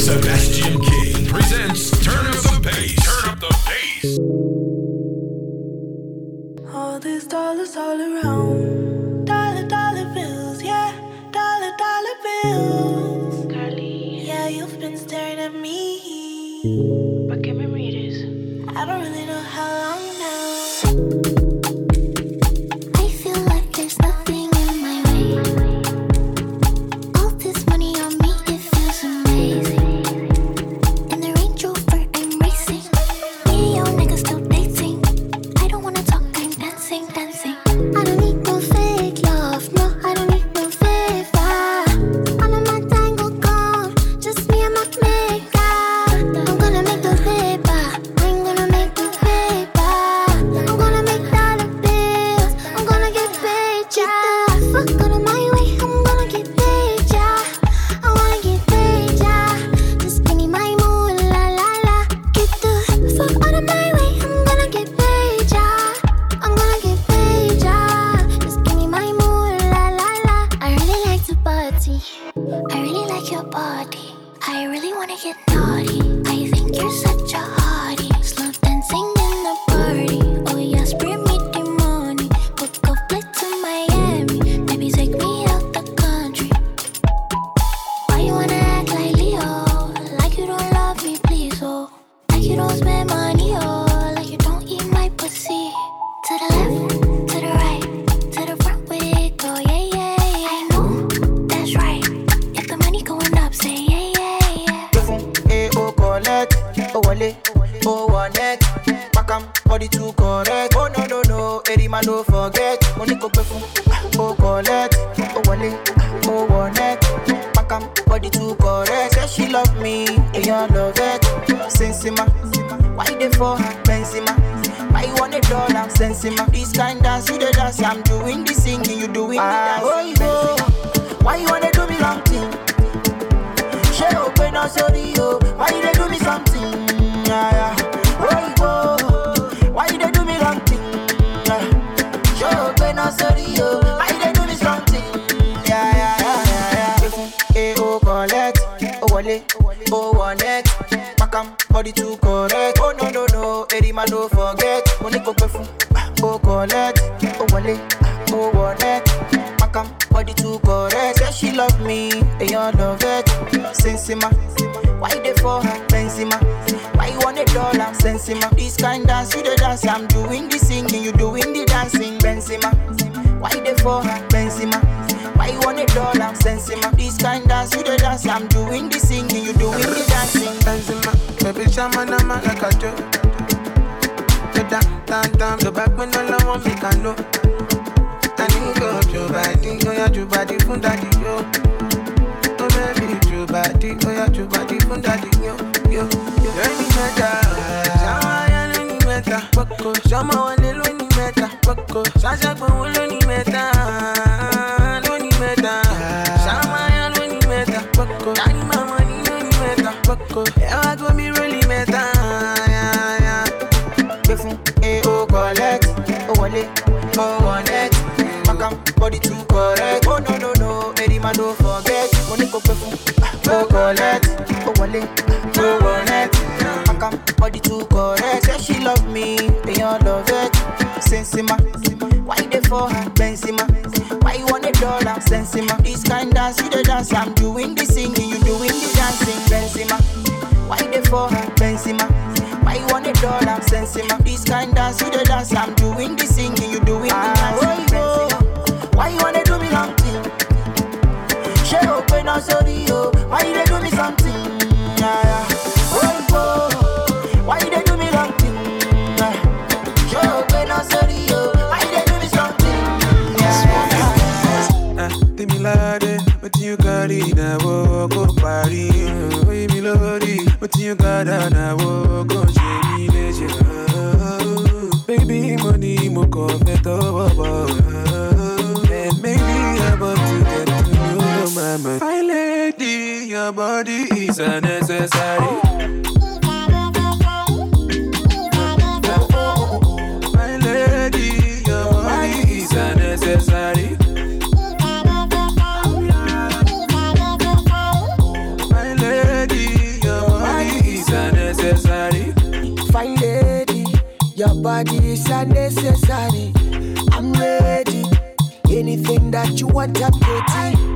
Sebastian no no, eri ma no forget. Mo ní kò pé fún O collect, ó wọlé, ó wọ̀nẹ́t. Pakam body too correct. Say she love me, èèyàn love it. Sensima, why dey for her? Benzema. Why you want a dollar? Sensima. This kind dance, you dey dance. I'm doing the singing, you doing the ah, dancing. Oh, Benzema. Why you wanna do me wrong thing? ṣé o pé náà sórí why you dey do me something yeah, yeah. Ó wọ̀nẹ́t pakam body too correct oh no no no eri ma no forget. Mo ní kò pé fún o collect ó wọlé ó wọ̀nẹ́t pakam body too correct say she love me èèyàn love it. Sensima why dey for her benzema why you want a dollar? Sensima this kind dance you dey dance i'm doing the singing you doing the dancing. Benzema why dey for her want a dollar sensima this kind dance you dey dance i'm doing the singing you doing the dancing Benzema, baby shama na ma like a. The down, down, down, the back when all I want me can know. I need go your body, oh yeah, your body from daddy yo. Oh baby, your body, oh yeah, your body from daddy yo, yo, yo. Any meta, shama ya any meta, poko, shama wale lo ni meta, poko, shasha kwa wale pé fún o collect ó wọlé ó wọ̀nẹ́t pakam body too correct say she love me èèyàn love it sensima why you dey for her benzema why you want a dollar sensima this kind dance you dey dance i'm doing the singing you doing the dancing benzema why you dey for her benzema. Why you want a dollar? Sensima. This kind dance you the dance. I'm My lady, your is unnecessary. My lady, your is lady, your body is. I'm ready. Anything that you want, I'm ready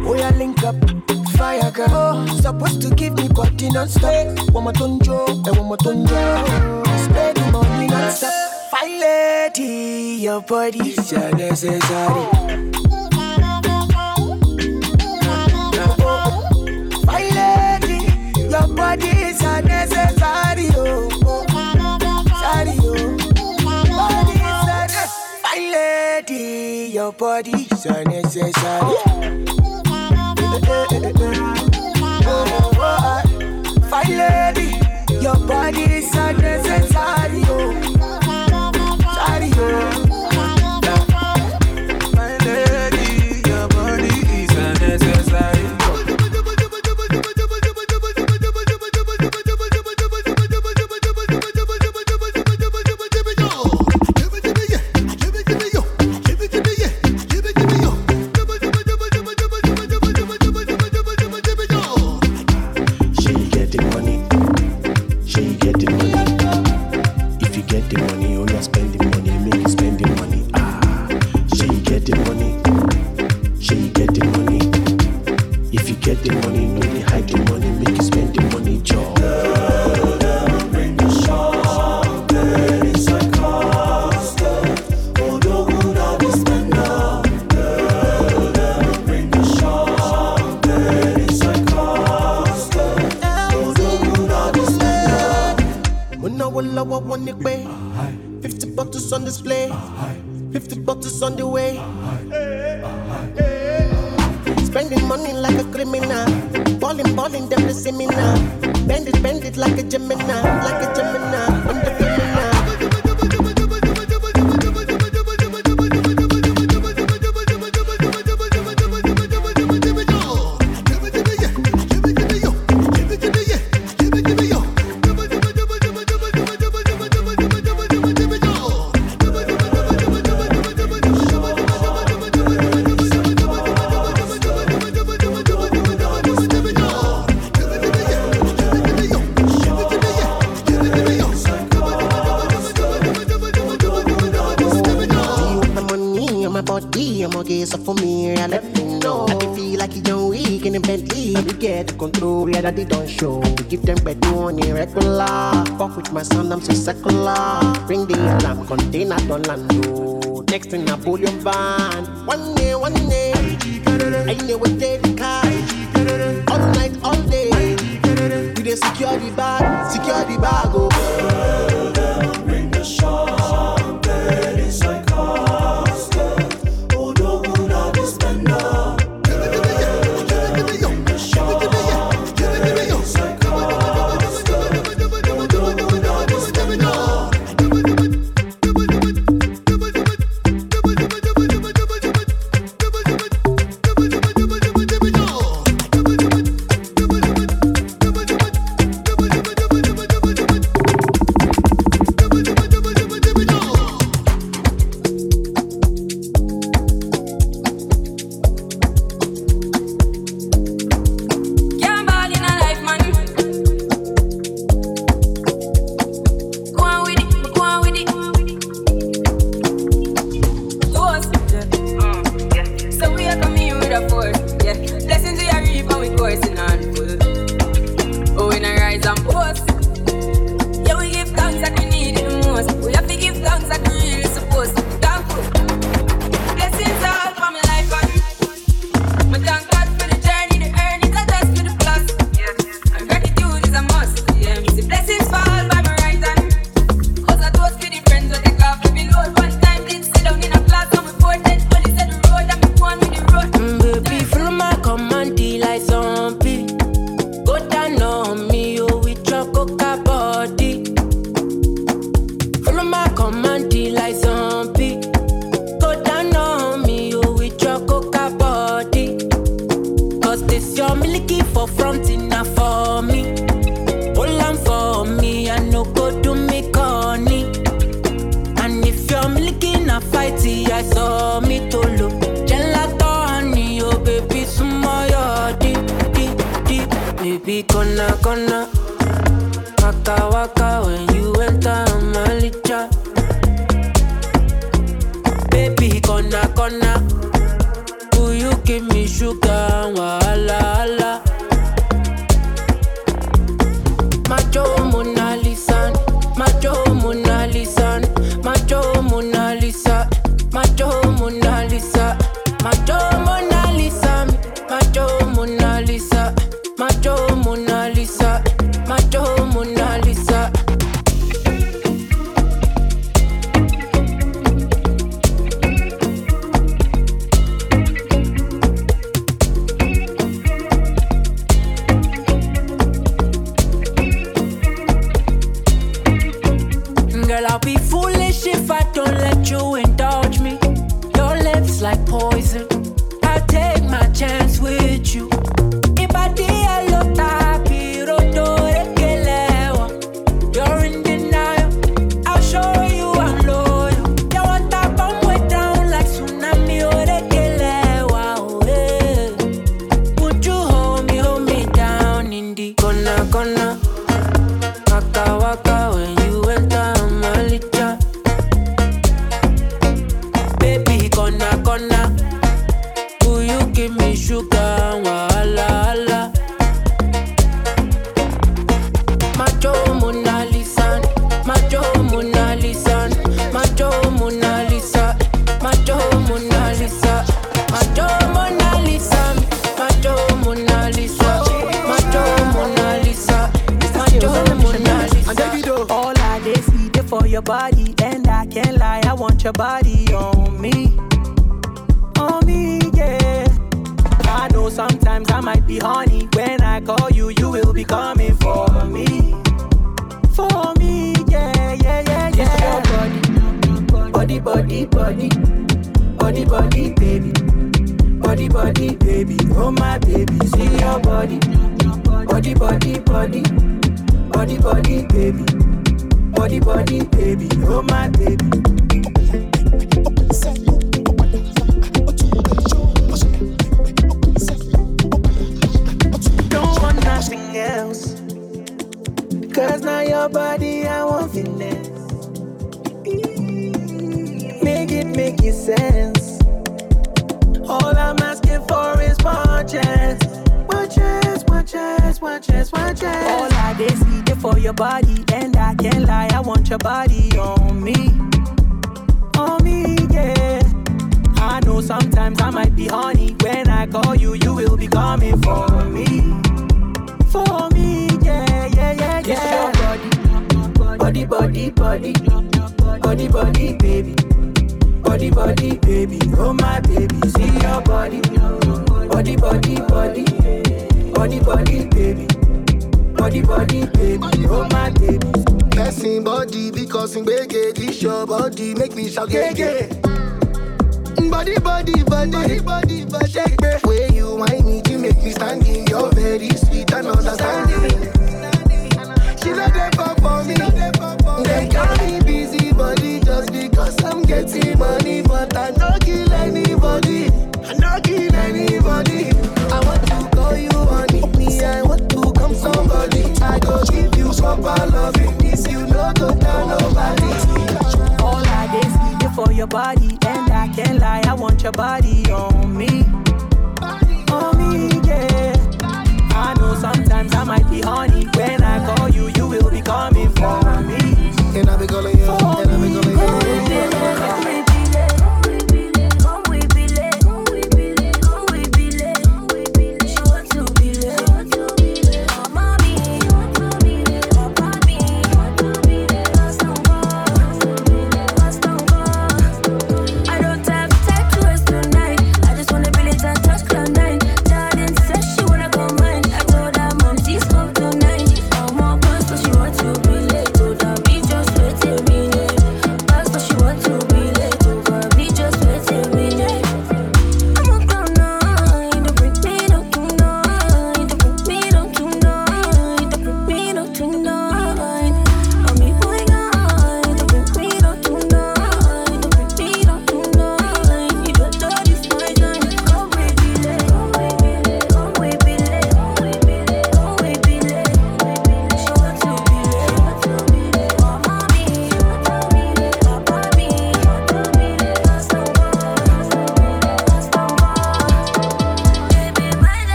supposed to give me body non-stop One more tonjo, and one more tonjo Spend the money non-stop Fine lady, your body's your necessary. Fine lady, your body. Is your necessary oh. oh. Your body's unnecessary. Yeah. My lady, your body is unnecessary. Oh. that they don't show. We Give them bed money regular. Fuck with my son, I'm so secular. Bring the alarm container to Lando. Oh. Next in Napoleon van. One day, one day. I know what they car. All night, all day. We they secure the bag, secure the bag, oh. Body, body, body, body, baby, body, body, baby, oh my baby, see your body, body, body, body, body, body, baby, body, body, baby, oh my baby. Don't want nothing else. Cause now your body, I want finesse. Sense. All I'm asking for is one chance. One chance, one chance, one chance, one chance. All I dey see dey for your body, and I can't lie, I want your body on me. On me, yeah. I know sometimes I might be horny. When I call you, you will be coming for me. For me, yeah, yeah, yeah, yeah. Body, body, body, body, body, baby. Body, body, baby, oh my baby, see your body. Body, body, body, body, body, baby. Body, body, baby, oh my baby. Person body because in gbege this your body make me shout gege. Body, body, body, body, body, body. Shake me. Way you whine me, you make me standing. You're very sweet and understanding. She not there for for me. They call me getting money, but I don't kill anybody. I don't kill anybody. I want to call you honey, me I want to come somebody. I go give you proper loving, this you know go tell nobody. All I dey for your body, and I can't lie, I want your body on me.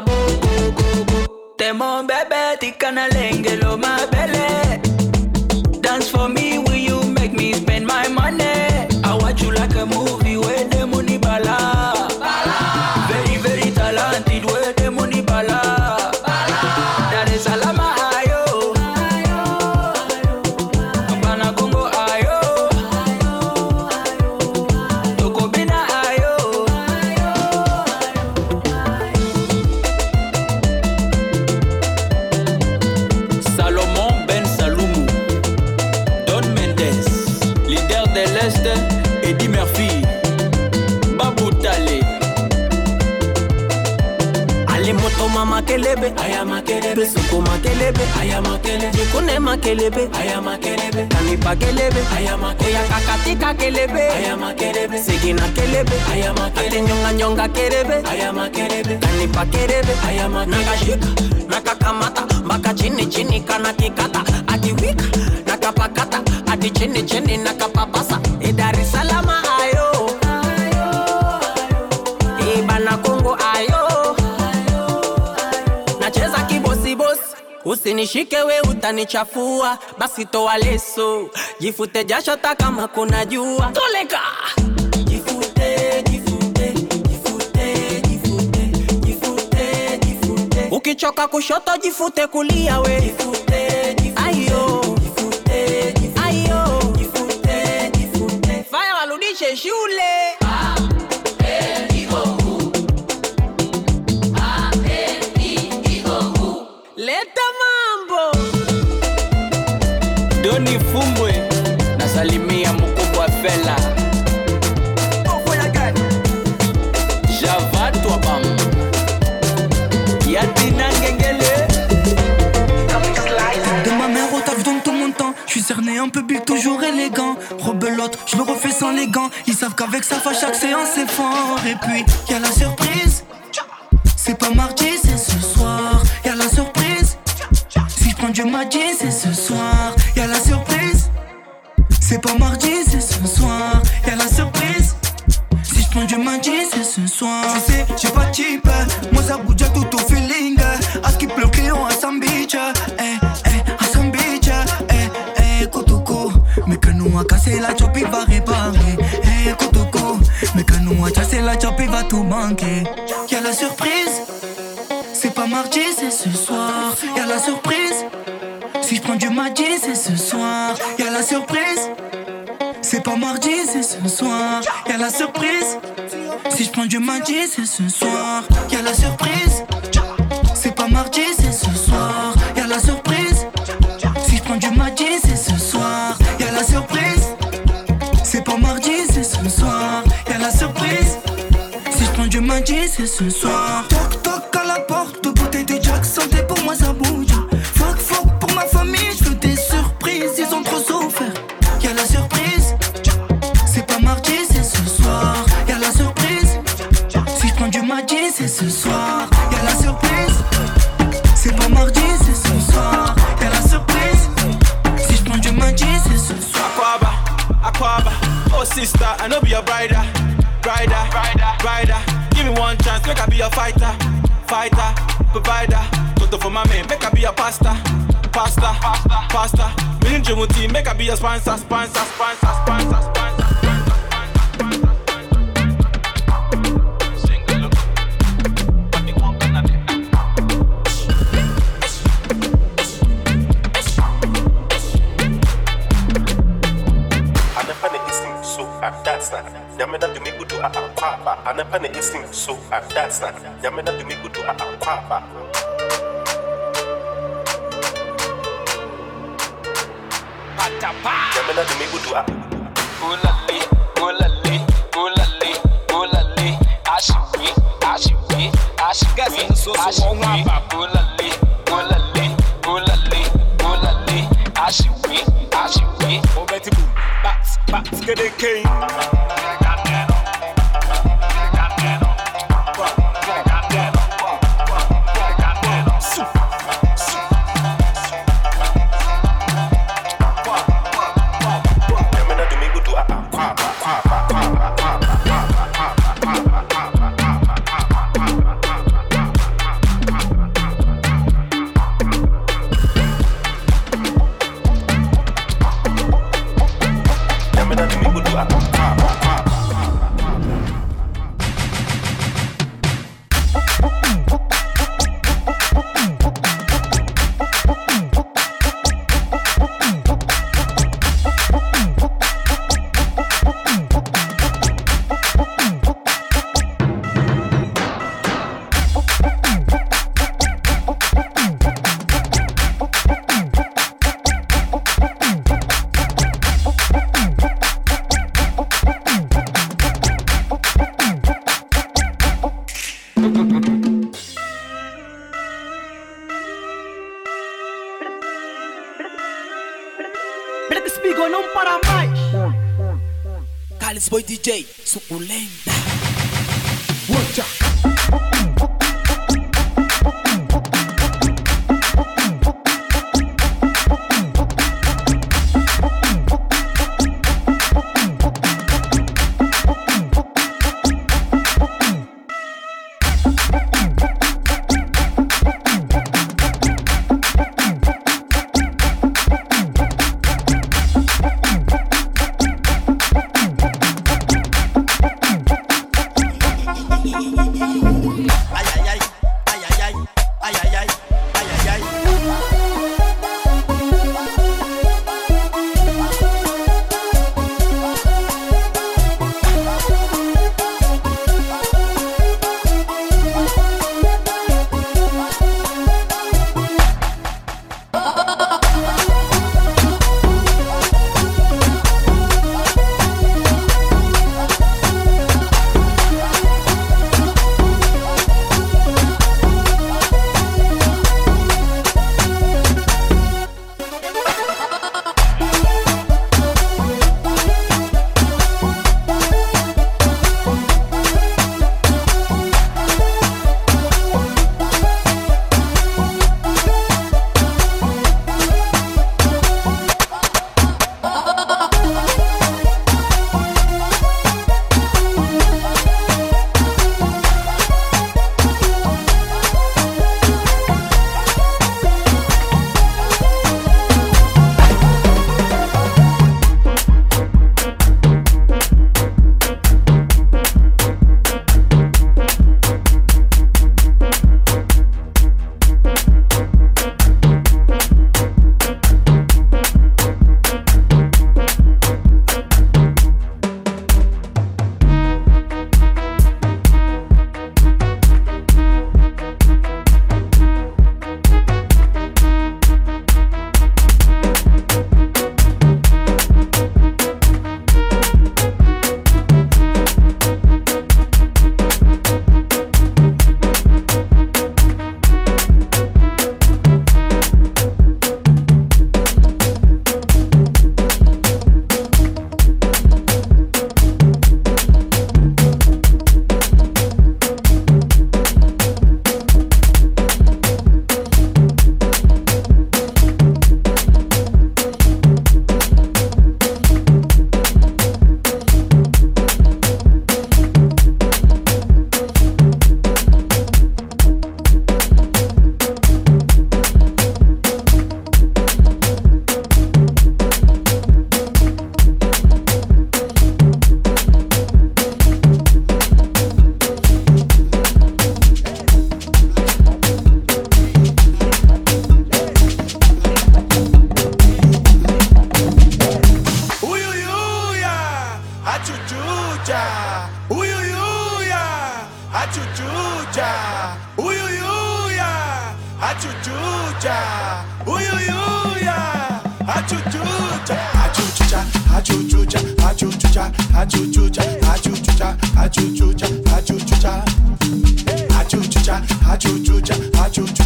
Nabetelo kelebe ayama kelebe. Nyonga kelebe kanipa kelebe. Nakashika nakakamata mpaka chini chini kana kikata. Akiwika nakapakata ati chini chini nakapapasa. E Dar es Salaam ayo e bana Kongo ayo nacheza kibosibosi usinishike we utanichafua. Basi toa leso jifute jasho ta kama kuna jua. Toleka ukichoka kushoto jifute kulia we. Jifute jifute jifute jifute jifute jifute Faya shule. Leta mambo. Doni Fumbwe, nasalimia mkubwa Fela. Je cerné un public toujours élégant. Rebelote, je le refais sans les gants. Ils savent qu'avec ça, à chaque séance c'est fort. Et puis, y a la surprise. C'est pas mardi, c'est ce soir. Y a la surprise. Si je prends du mardi, c'est ce soir. Y a la surprise. C'est pas mardi, c'est ce soir. Y a la surprise. Si je prends du mardi, c'est ce soir. Tu sais, j'ai pas de Que nous cassé la chop, il va tout manquer. Y'a la surprise. C'est pas mardi, c'est ce soir. Y'a la surprise. Si je prends du mardi, c'est ce soir. Y'a la surprise. C'est pas mardi, c'est ce soir. Y'a la surprise. Si je prends du mardi, c'est ce soir. Y'a la surprise. Mardi, so ah, that's not nyame na de me gudu a akwaba nyame na de me gudu a Ulale, ulale, ulale, ulale. Ashiwe, ashiwe, ashiwe, ashiwe. Ulale, ulale, ulale, ulale. Ashiwe, ashiwe. Obeti boom, bats, bats, Ele que espiga, não para mais. Cales DJ, suculenta. out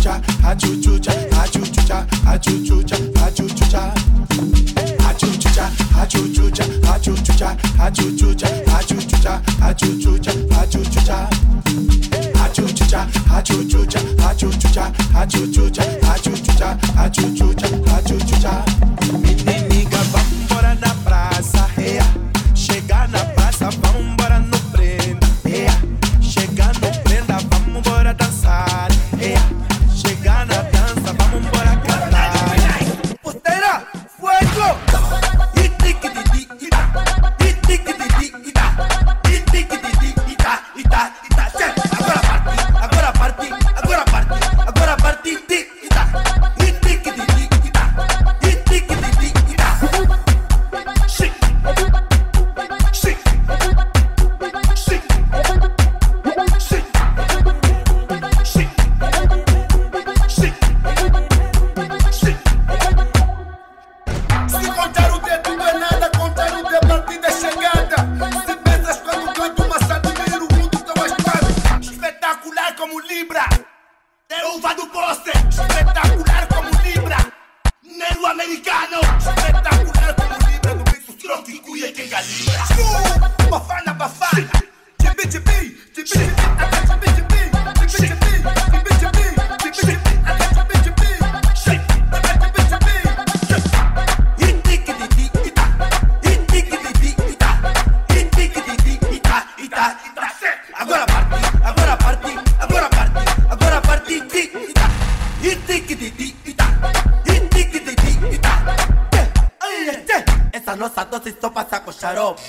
cha, a choo choo cha, a choo choo cha, a choo choo cha, a choo choo cha. A choo choo cha, a choo choo cha, a choo choo cha, a choo choo cha, a choo choo cha, a choo choo cha, a choo choo cha. A choo choo cha, a choo choo cha, a choo choo cha, a choo choo cha, a choo choo cha, a choo choo cha, a choo choo cha. Só passa com xarope.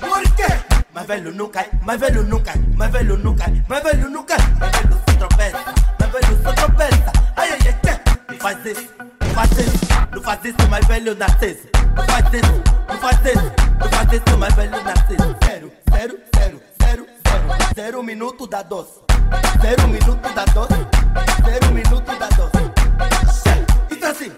Por quê? Mais velho nunca, mais velho nunca, mais velho nunca, mais velho nunca, mais velho se tropeça, mais velho se tropeça. Ai, ai, ai, não faz isso, não faz isso, não faz isso, mais velho narciso. Não faz isso, não faz isso, não faz isso, mais velho narciso. Zero, zero, zero, zero, zero, zero minuto da doce. Zero minuto da doce, zero minuto da doce. Isso assim.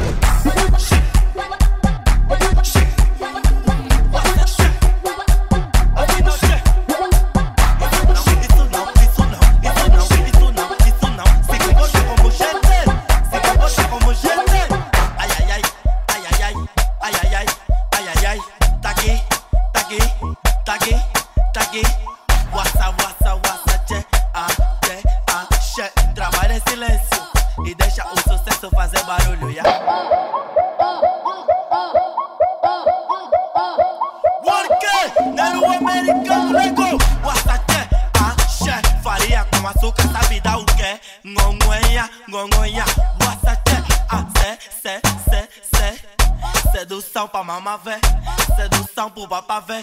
barulho, ya. Porque era o americano legal. O assaté, axé, faria com açúcar, sabe dar é o quê? Ngongonha, ngongonha. O assaté, axé, sé, sé, sé. Sedução pra mamavé, sedução pro papavé.